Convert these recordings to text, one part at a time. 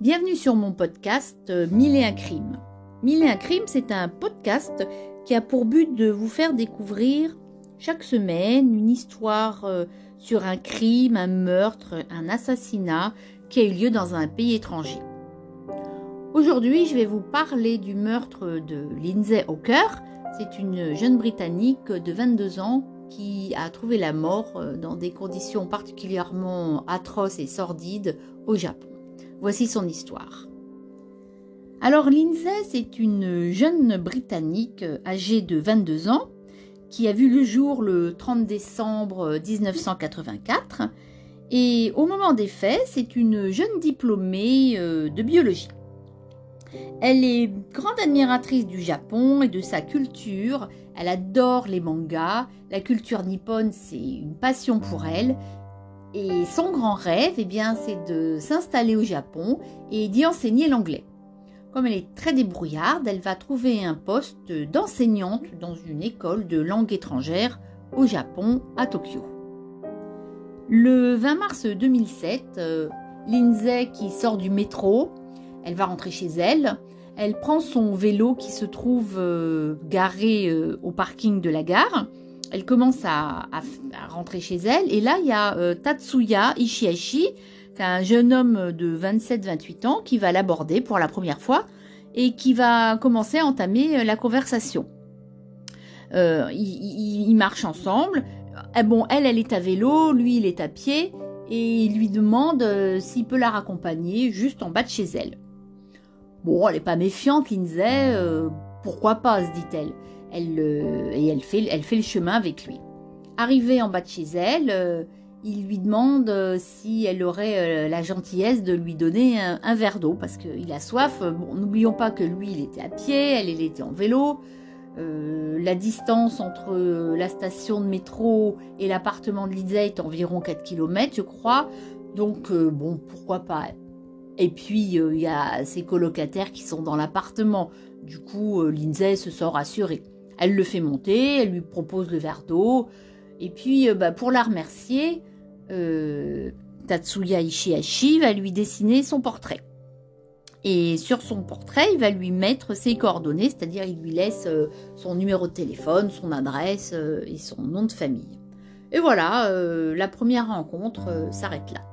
Bienvenue sur mon podcast euh, Mille et un crimes. Mille et un crimes, c'est un podcast qui a pour but de vous faire découvrir chaque semaine une histoire euh, sur un crime, un meurtre, un assassinat qui a eu lieu dans un pays étranger. Aujourd'hui, je vais vous parler du meurtre de Lindsay Hawker. C'est une jeune Britannique de 22 ans qui a trouvé la mort euh, dans des conditions particulièrement atroces et sordides au Japon. Voici son histoire. Alors Lindsay, c'est une jeune Britannique âgée de 22 ans qui a vu le jour le 30 décembre 1984 et au moment des faits, c'est une jeune diplômée euh, de biologie. Elle est grande admiratrice du Japon et de sa culture. Elle adore les mangas. La culture nippone, c'est une passion pour elle. Et son grand rêve, eh bien, c'est de s'installer au Japon et d'y enseigner l'anglais. Comme elle est très débrouillarde, elle va trouver un poste d'enseignante dans une école de langue étrangère au Japon, à Tokyo. Le 20 mars 2007, euh, Lindsay qui sort du métro, elle va rentrer chez elle. Elle prend son vélo qui se trouve euh, garé euh, au parking de la gare elle commence à, rentrer chez elle. Et là, il y a euh, Tatsuya Ishihashi, un jeune homme de 27-28 ans, qui va l'aborder pour la première fois et qui va commencer à entamer la conversation. Ils, marchent ensemble. bon, elle, elle est à vélo, lui, il est à pied, et il lui demande s'il peut la raccompagner juste en bas de chez elle. Bon, elle n'est pas méfiante, Lindsay, pourquoi pas, se dit-elle elle, et elle fait, elle fait le chemin avec lui. Arrivée en bas de chez elle, euh, il lui demande euh, si elle aurait euh, la gentillesse de lui donner un, verre d'eau parce qu'il a soif. Bon, n'oublions pas que lui, il était à pied, elle, elle était en vélo. la distance entre la station de métro et l'appartement de Lindsay est environ 4 km, je crois. Donc, bon, pourquoi pas. Et puis, il y a ses colocataires qui sont dans l'appartement. Du coup, Lindsay se sent rassurée. Elle le fait monter, elle lui propose le verre d'eau. Et puis, euh, bah, pour la remercier, euh, Tatsuya Ishihashi va lui dessiner son portrait. Et sur son portrait, il va lui mettre ses coordonnées, c'est-à-dire il lui laisse euh, son numéro de téléphone, son adresse et son nom de famille. Et voilà, la première rencontre s'arrête là.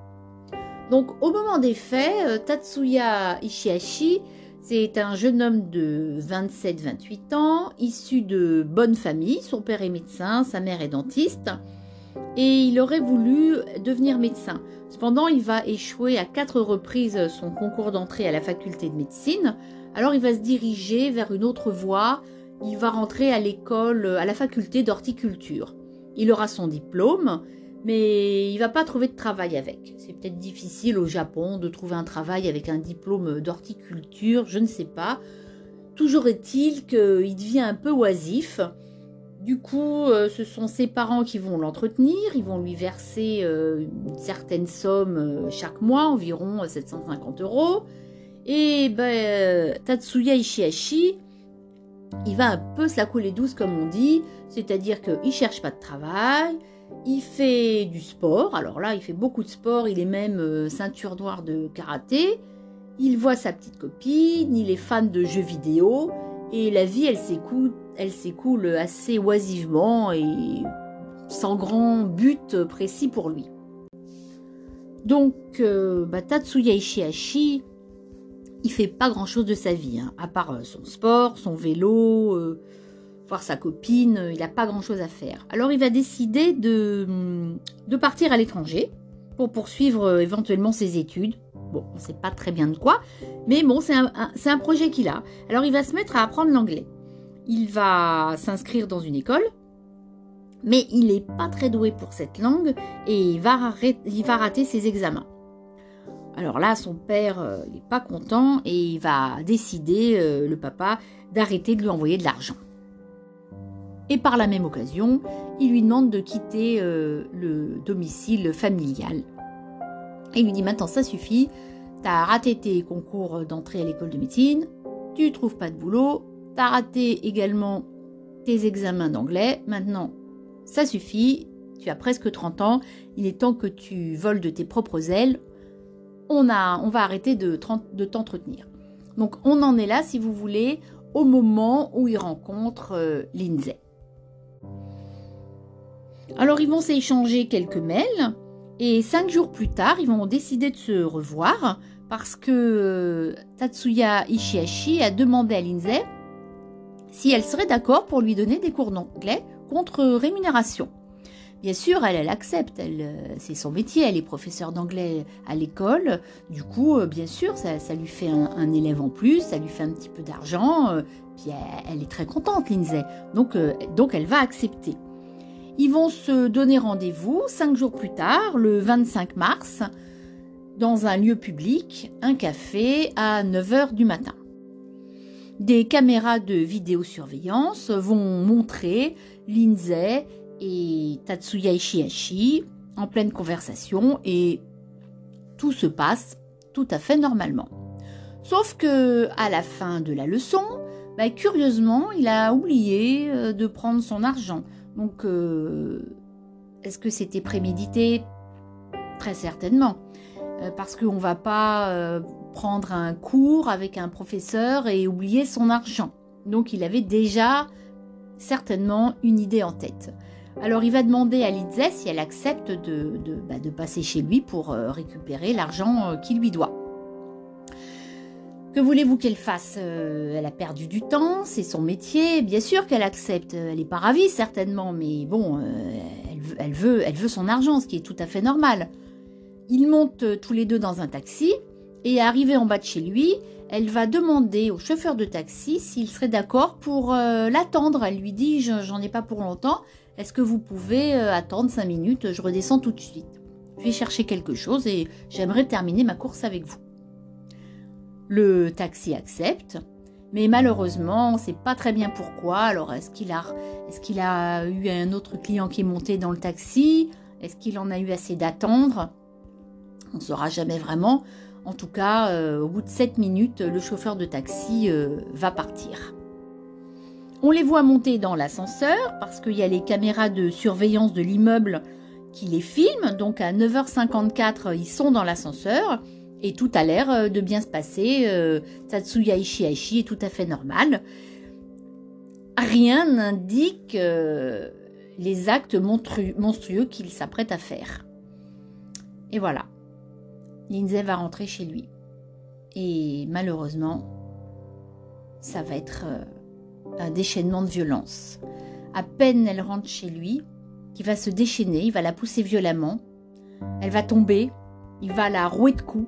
Donc au moment des faits, Tatsuya Ishihashi c'est un jeune homme de 27-28 ans, issu de bonne famille. Son père est médecin, sa mère est dentiste. Et il aurait voulu devenir médecin. Cependant, il va échouer à quatre reprises son concours d'entrée à la faculté de médecine. Alors il va se diriger vers une autre voie. Il va rentrer à l'école, à la faculté d'horticulture. Il aura son diplôme mais il va pas trouver de travail avec. C'est peut-être difficile au Japon de trouver un travail avec un diplôme d'horticulture, je ne sais pas. Toujours est-il qu'il devient un peu oisif. Du coup, euh, ce sont ses parents qui vont l'entretenir, ils vont lui verser euh, une certaine somme euh, chaque mois, environ 750 euros. Et ben, Tatsuya Ishihashi, il va un peu se la couler douce comme on dit, c'est-à-dire qu'il cherche pas de travail, il fait du sport, alors là il fait beaucoup de sport, il est même euh, ceinture noire de karaté, il voit sa petite copine, il est fan de jeux vidéo, et la vie elle s'écoule, assez oisivement et sans grand but précis pour lui. Donc euh, bah, Tatsuya Ishihashi, il fait pas grand chose de sa vie, hein, à part euh, son sport, son vélo, voir sa copine, euh, il n'a pas grand-chose à faire. Alors il va décider de, de partir à l'étranger pour poursuivre euh, éventuellement ses études. Bon, on ne sait pas très bien de quoi, mais bon, c'est un, un, projet qu'il a. Alors il va se mettre à apprendre l'anglais. Il va s'inscrire dans une école, mais il n'est pas très doué pour cette langue et il va, il va rater ses examens. Alors là, son père euh, n'est pas content et il va décider, le papa, d'arrêter de lui envoyer de l'argent. Et par la même occasion, il lui demande de quitter euh, le domicile familial. il lui dit maintenant ça suffit, t'as raté tes concours d'entrée à l'école de médecine, tu trouves pas de boulot, t'as raté également tes examens d'anglais, maintenant ça suffit, tu as presque 30 ans, il est temps que tu voles de tes propres ailes, on, va arrêter de, t'entretenir. Donc on en est là, si vous voulez, au moment où il rencontre euh. Alors ils vont s'échanger quelques mails et cinq jours plus tard, ils vont décider de se revoir parce que euh, Tatsuya Ishihashi a demandé à Lindsay si elle serait d'accord pour lui donner des cours d'anglais contre rémunération. Bien sûr, elle, accepte, euh, c'est son métier, elle est professeure d'anglais à l'école, du coup, euh, bien sûr, ça, lui fait un, élève en plus, ça lui fait un petit peu d'argent, puis elle, est très contente, Lindsay, donc, donc elle va accepter. Ils vont se donner rendez-vous cinq jours plus tard, le 25 mars, dans un lieu public, un café, à 9h du matin. Des caméras de vidéosurveillance vont montrer Lindsay et Tatsuya Ishihashi en pleine conversation et tout se passe tout à fait normalement. Sauf que à la fin de la leçon, bah, curieusement, il a oublié euh, de prendre son argent. Donc, euh, est-ce que c'était prémédité? Très certainement. Euh, parce qu'on ne va pas euh, prendre un cours avec un professeur et oublier son argent. Donc, il avait déjà certainement une idée en tête. Alors, il va demander à Lizzie si elle accepte de, de bah, passer chez lui pour récupérer l'argent qu'il lui doit. Que voulez-vous qu'elle fasse euh, Elle a perdu du temps, c'est son métier. Bien sûr qu'elle accepte. Elle n'est pas ravie certainement, mais bon, euh, elle, veut, son argent, ce qui est tout à fait normal. Ils montent euh, tous les deux dans un taxi et arrivée en bas de chez lui, elle va demander au chauffeur de taxi s'il serait d'accord pour l'attendre. Elle lui dit j'en ai pas pour longtemps. Est-ce que vous pouvez attendre cinq minutes Je redescends tout de suite. Je vais chercher quelque chose et j'aimerais terminer ma course avec vous. Le taxi accepte, mais malheureusement, on ne sait pas très bien pourquoi. Alors, est-ce qu'il a, eu un autre client qui est monté dans le taxi? Est-ce qu'il en a eu assez d'attendre? On ne saura jamais vraiment. En tout cas, euh, au bout de 7 minutes, le chauffeur de taxi euh, va partir. On les voit monter dans l'ascenseur parce qu'il y a les caméras de surveillance de l'immeuble qui les filment. Donc à 9h54, ils sont dans l'ascenseur. Et tout a l'air euh, de bien se passer. Euh, Tatsuya Ishihashi est tout à fait normal. Rien n'indique euh, les actes monstrueux qu'il s'apprête à faire. Et voilà. Lindsay va rentrer chez lui. Et malheureusement, ça va être un déchaînement de violence. À peine elle rentre chez lui, il va se déchaîner, il va la pousser violemment. Elle va tomber, il va la rouer de coups.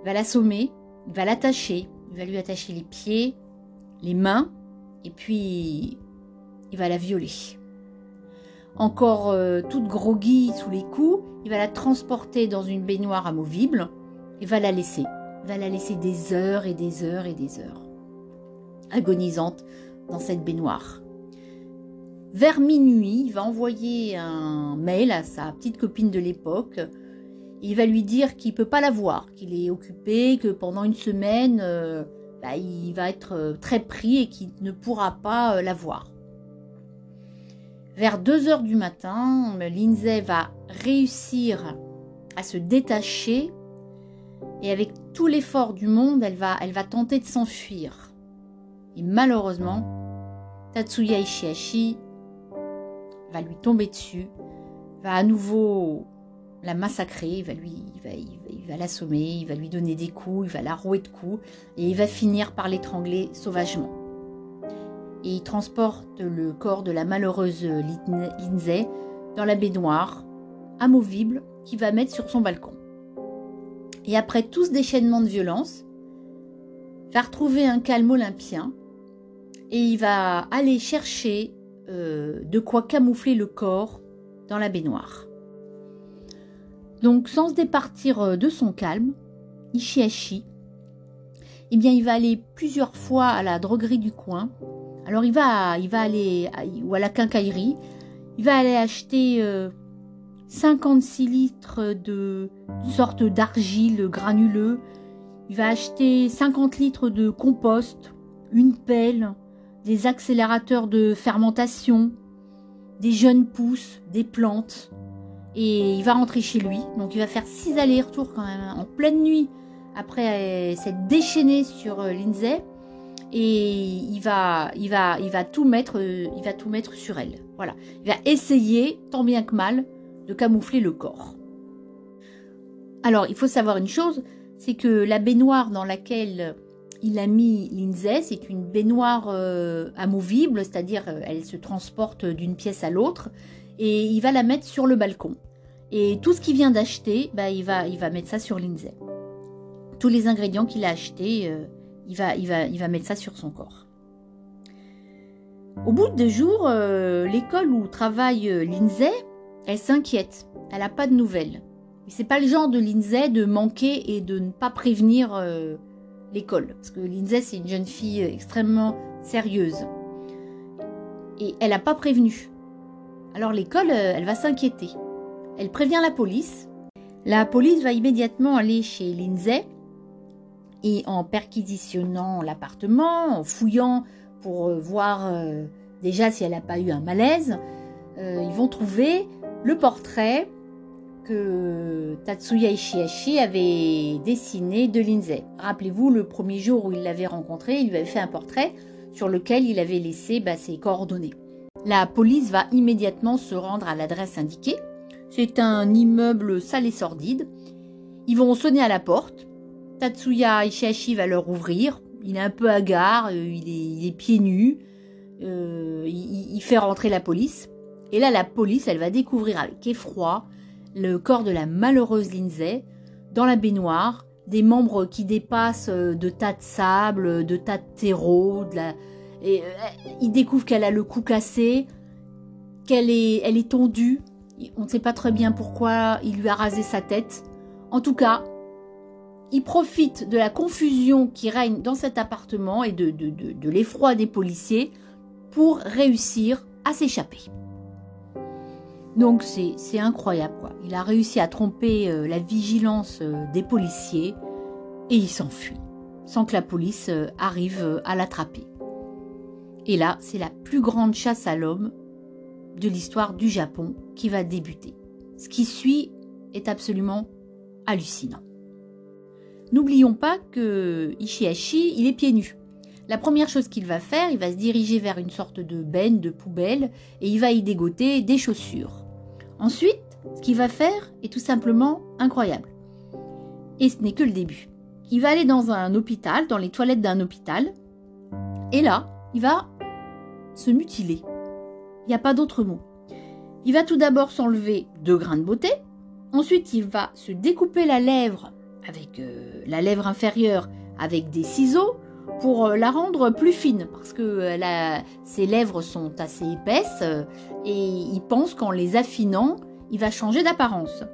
Il va l'assommer, il va l'attacher, il va lui attacher les pieds, les mains, et puis il va la violer. Encore euh, toute groggy sous les coups, il va la transporter dans une baignoire amovible et va la laisser. Il va la laisser des heures et des heures et des heures, agonisante dans cette baignoire. Vers minuit, il va envoyer un mail à sa petite copine de l'époque il va lui dire qu'il ne peut pas la voir, qu'il est occupé, que pendant une semaine, euh, bah, il va être euh, très pris et qu'il ne pourra pas euh, la voir. Vers 2 heures du matin, Lindsay va réussir à se détacher et avec tout l'effort du monde, elle va, elle va tenter de s'enfuir. Et malheureusement, Tatsuya Ishihashi va lui tomber dessus, va à nouveau la massacrer, il va lui, il va, l'assommer, il va lui donner des coups, il va la rouer de coups, et il va finir par l'étrangler sauvagement. Et il transporte le corps de la malheureuse Lindsay dans la baignoire, amovible, qu'il va mettre sur son balcon. Et après tout ce déchaînement de violence, il va retrouver un calme olympien et il va aller chercher euh, de quoi camoufler le corps dans la baignoire. Donc sans se départir euh, de son calme, Ishihashi, eh bien il va aller plusieurs fois à la droguerie du coin. Alors il va, il va aller ou à la quincaillerie, il va aller acheter 56 euh, litres de sorte d'argile granuleux. Il va acheter 50 litres de compost, une pelle, des accélérateurs de fermentation, des jeunes pousses, des plantes. Et il va rentrer chez lui. Donc il va faire six allers-retours quand même, hein, en pleine nuit, après s'être déchaîné sur Lindsay. Et il va, il va, il va tout mettre, il va tout mettre sur elle. Voilà. Il va essayer, tant bien que mal, de camoufler le corps. Alors, il faut savoir une chose, c'est que la baignoire dans laquelle il a mis Lindsay, c'est une baignoire euh, amovible, c'est-à-dire euh, elle se transporte d'une pièce à l'autre, et il va la mettre sur le balcon. Et tout ce qu'il vient d'acheter, bah, il, va, il va mettre ça sur Lindsay. Tous les ingrédients qu'il a achetés, euh, il, va, il, va, il va mettre ça sur son corps. Au bout de deux jours, l'école où travaille Lindsay, elle s'inquiète. Elle n'a pas de nouvelles. C'est pas le genre de Lindsay de manquer et de ne pas prévenir euh, l'école. Parce que Lindsay, c'est une jeune fille extrêmement sérieuse. Et elle n'a pas prévenu. Alors l'école, euh, elle va s'inquiéter. Elle prévient la police. La police va immédiatement aller chez Lindsay et en perquisitionnant l'appartement, en fouillant pour euh, voir déjà si elle n'a pas eu un malaise, ils vont trouver le portrait que Tatsuya Ishihashi avait dessiné de Lindsay. Rappelez-vous, le premier jour où il l'avait rencontré, il lui avait fait un portrait sur lequel il avait laissé bah, ses coordonnées. La police va immédiatement se rendre à l'adresse indiquée. C'est un immeuble sale et sordide. Ils vont sonner à la porte. Tatsuya Ishihashi va leur ouvrir. Il est un peu hagard, euh, il est, pieds nus. Euh, il fait rentrer la police. Et là, la police, elle va découvrir avec effroi le corps de la malheureuse Lindsay dans la baignoire, des membres qui dépassent euh, de tas de sable, de tas de terreau. De la... Et, euh, il découvre qu'elle a le cou cassé, qu'elle est, elle est tondue. On ne sait pas très bien pourquoi il lui a rasé sa tête. En tout cas, il profite de la confusion qui règne dans cet appartement et de, l'effroi des policiers pour réussir à s'échapper. Donc c'est incroyable quoi. Il a réussi à tromper euh, la vigilance euh, des policiers et il s'enfuit sans que la police arrive à l'attraper. Et là, c'est la plus grande chasse à l'homme de l'histoire du Japon qui va débuter. Ce qui suit est absolument hallucinant. N'oublions pas que Ishihashi, il est pieds nus. La première chose qu'il va faire, il va se diriger vers une sorte de benne, de poubelle, et il va y dégoter des chaussures. Ensuite, ce qu'il va faire est tout simplement incroyable. Et ce n'est que le début. Il va aller dans un hôpital, dans les toilettes d'un hôpital, et là, il va se mutiler. Il n'y a pas d'autre mot. Il va tout d'abord s'enlever deux grains de beauté, ensuite il va se découper la lèvre avec euh, la lèvre inférieure avec des ciseaux, pour euh, la rendre plus fine parce que euh, ses lèvres sont assez épaisses et il pense qu'en les affinant, il va changer d'apparence.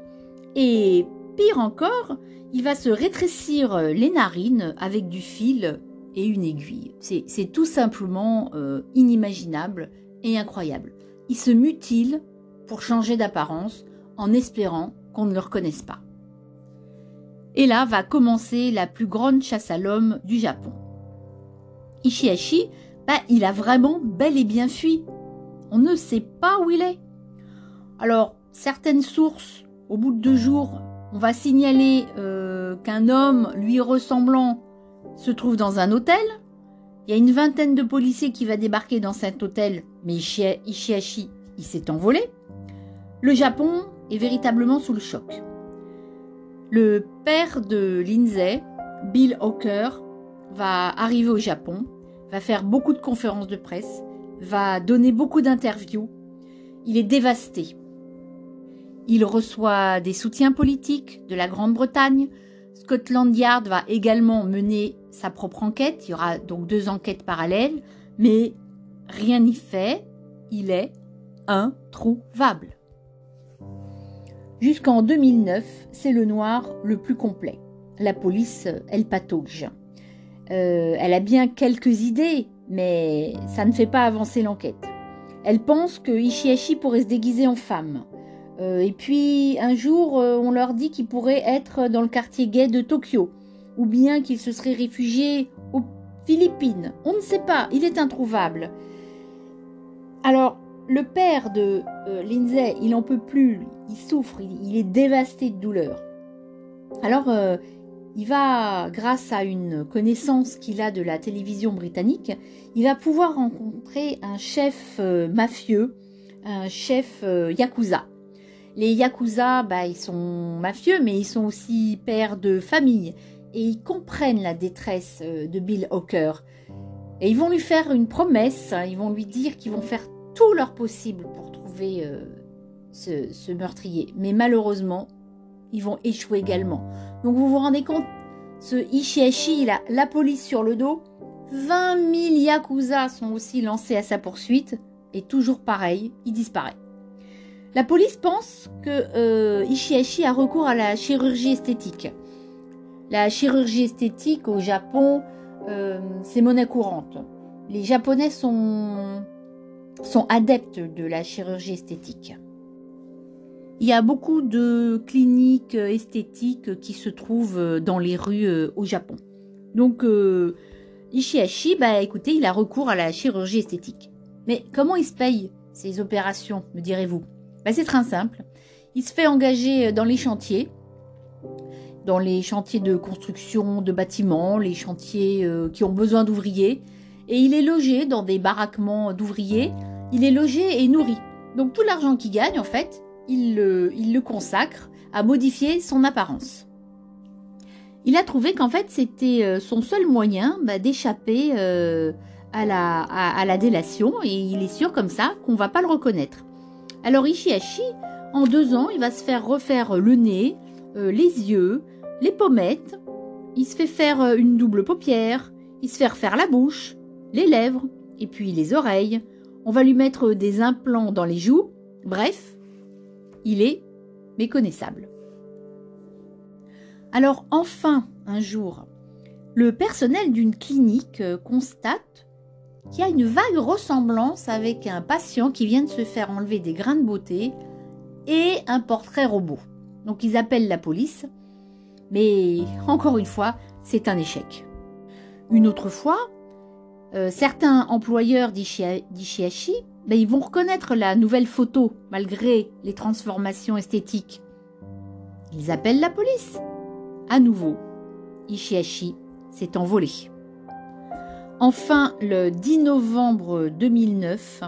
Et pire encore, il va se rétrécir les narines avec du fil une aiguille. C'est tout simplement inimaginable et incroyable. Il se mutile pour changer d'apparence en espérant qu'on ne le reconnaisse pas. Et là va commencer la plus grande chasse à l'homme du Japon. Ishihashi, bah, il a vraiment bel et bien fui. On ne sait pas où il est. Alors, certaines sources, au bout de deux jours, on va signaler euh, qu'un homme lui ressemblant se trouve dans un hôtel. Il y a une vingtaine de policiers qui va débarquer dans cet hôtel, mais Ishihashi, il s'est envolé. Le Japon est véritablement sous le choc. Le père de Lindsay, Bill Hawker, va arriver au Japon va faire beaucoup de conférences de presse, va donner beaucoup d'interviews. Il est dévasté. Il reçoit des soutiens politiques de la Grande-Bretagne. Scotland Yard va également mener sa propre enquête. Il y aura donc deux enquêtes parallèles, mais rien n'y fait. Il est introuvable. Jusqu'en 2009, c'est le noir le plus complet. La police, elle patauge. Euh, elle a bien quelques idées, mais ça ne fait pas avancer l'enquête. Elle pense que Ishihashi pourrait se déguiser en femme. Euh, et puis un jour, euh, on leur dit qu'il pourrait être dans le quartier gay de Tokyo, ou bien qu'il se serait réfugié aux Philippines. On ne sait pas, il est introuvable. Alors, le père de euh, Lindsay, il n'en peut plus, il souffre, il, est dévasté de douleur. Alors, il va, grâce à une connaissance qu'il a de la télévision britannique, il va pouvoir rencontrer un chef mafieux, un chef yakuza. Les yakuza, bah, ils sont mafieux, mais ils sont aussi pères de famille et ils comprennent la détresse de Bill Hawker. Et ils vont lui faire une promesse, hein, ils vont lui dire qu'ils vont faire tout leur possible pour trouver euh, ce, meurtrier. Mais malheureusement, ils vont échouer également. Donc vous vous rendez compte, ce Ishiashi, il a la police sur le dos. 20 000 Yakuza sont aussi lancés à sa poursuite. Et toujours pareil, il disparaît. La police pense que euh, Ishiashi a recours à la chirurgie esthétique. La chirurgie esthétique au Japon, euh, c'est monnaie courante. Les Japonais sont adeptes de la chirurgie esthétique. Il y a beaucoup de cliniques esthétiques qui se trouvent dans les rues euh, au Japon. Donc, euh, Ishihashi, bah écoutez, il a recours à la chirurgie esthétique. Mais comment il se paye ces opérations, me direz-vous? Bah, C'est très simple. Il se fait engager dans les chantiers, dans les chantiers de construction de bâtiments, les chantiers euh, qui ont besoin d'ouvriers, et il est logé dans des baraquements d'ouvriers. Il est logé et nourri. Donc tout l'argent qu'il gagne, en fait, il le, consacre à modifier son apparence. Il a trouvé qu'en fait c'était euh, son seul moyen bah, d'échapper euh, à, la, à, la délation et il est sûr comme ça qu'on va pas le reconnaître. Alors Ishihashi, en deux ans, il va se faire refaire le nez, euh, les yeux, les pommettes, il se fait faire une double paupière, il se fait refaire la bouche, les lèvres, et puis les oreilles. On va lui mettre des implants dans les joues. Bref, il est méconnaissable. Alors enfin, un jour, le personnel d'une clinique euh, constate qu'il y a une vague ressemblance avec un patient qui vient de se faire enlever des grains de beauté et un portrait robot. Donc ils appellent la police, mais encore une fois, c'est un échec. Une autre fois, euh, certains employeurs d'Ishiashi, ben, ils vont reconnaître la nouvelle photo malgré les transformations esthétiques. Ils appellent la police. À nouveau, Ishiashi s'est envolé. Enfin, le 10 novembre 2009,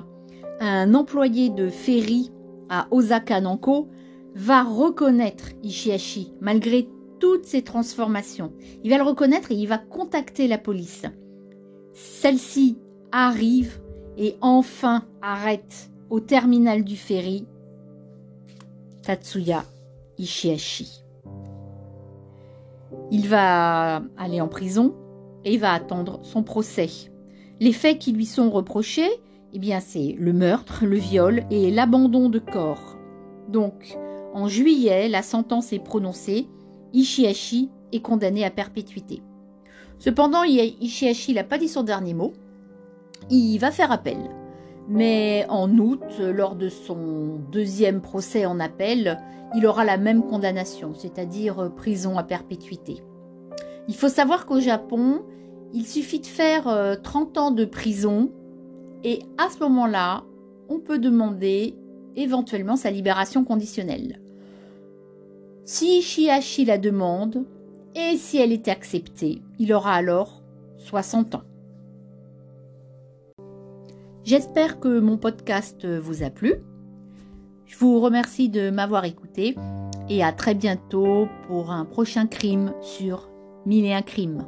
un employé de ferry à Osaka Nanko va reconnaître Ishiashi malgré toutes ces transformations. Il va le reconnaître et il va contacter la police. Celle-ci arrive et enfin arrête au terminal du ferry Tatsuya Ishiashi. Il va aller en prison et va attendre son procès. Les faits qui lui sont reprochés, eh bien c'est le meurtre, le viol et l'abandon de corps. Donc, en juillet, la sentence est prononcée. Ishiashi est condamné à perpétuité. Cependant, Ishihashi n'a pas dit son dernier mot. Il va faire appel. Mais en août, lors de son deuxième procès en appel, il aura la même condamnation, c'est-à-dire prison à perpétuité. Il faut savoir qu'au Japon, il suffit de faire 30 euh, ans de prison et à ce moment-là, on peut demander éventuellement sa libération conditionnelle. Si Ishihashi la demande, et si elle est acceptée, il aura alors 60 ans. J'espère que mon podcast vous a plu. Je vous remercie de m'avoir écouté et à très bientôt pour un prochain crime sur Mille et un crimes.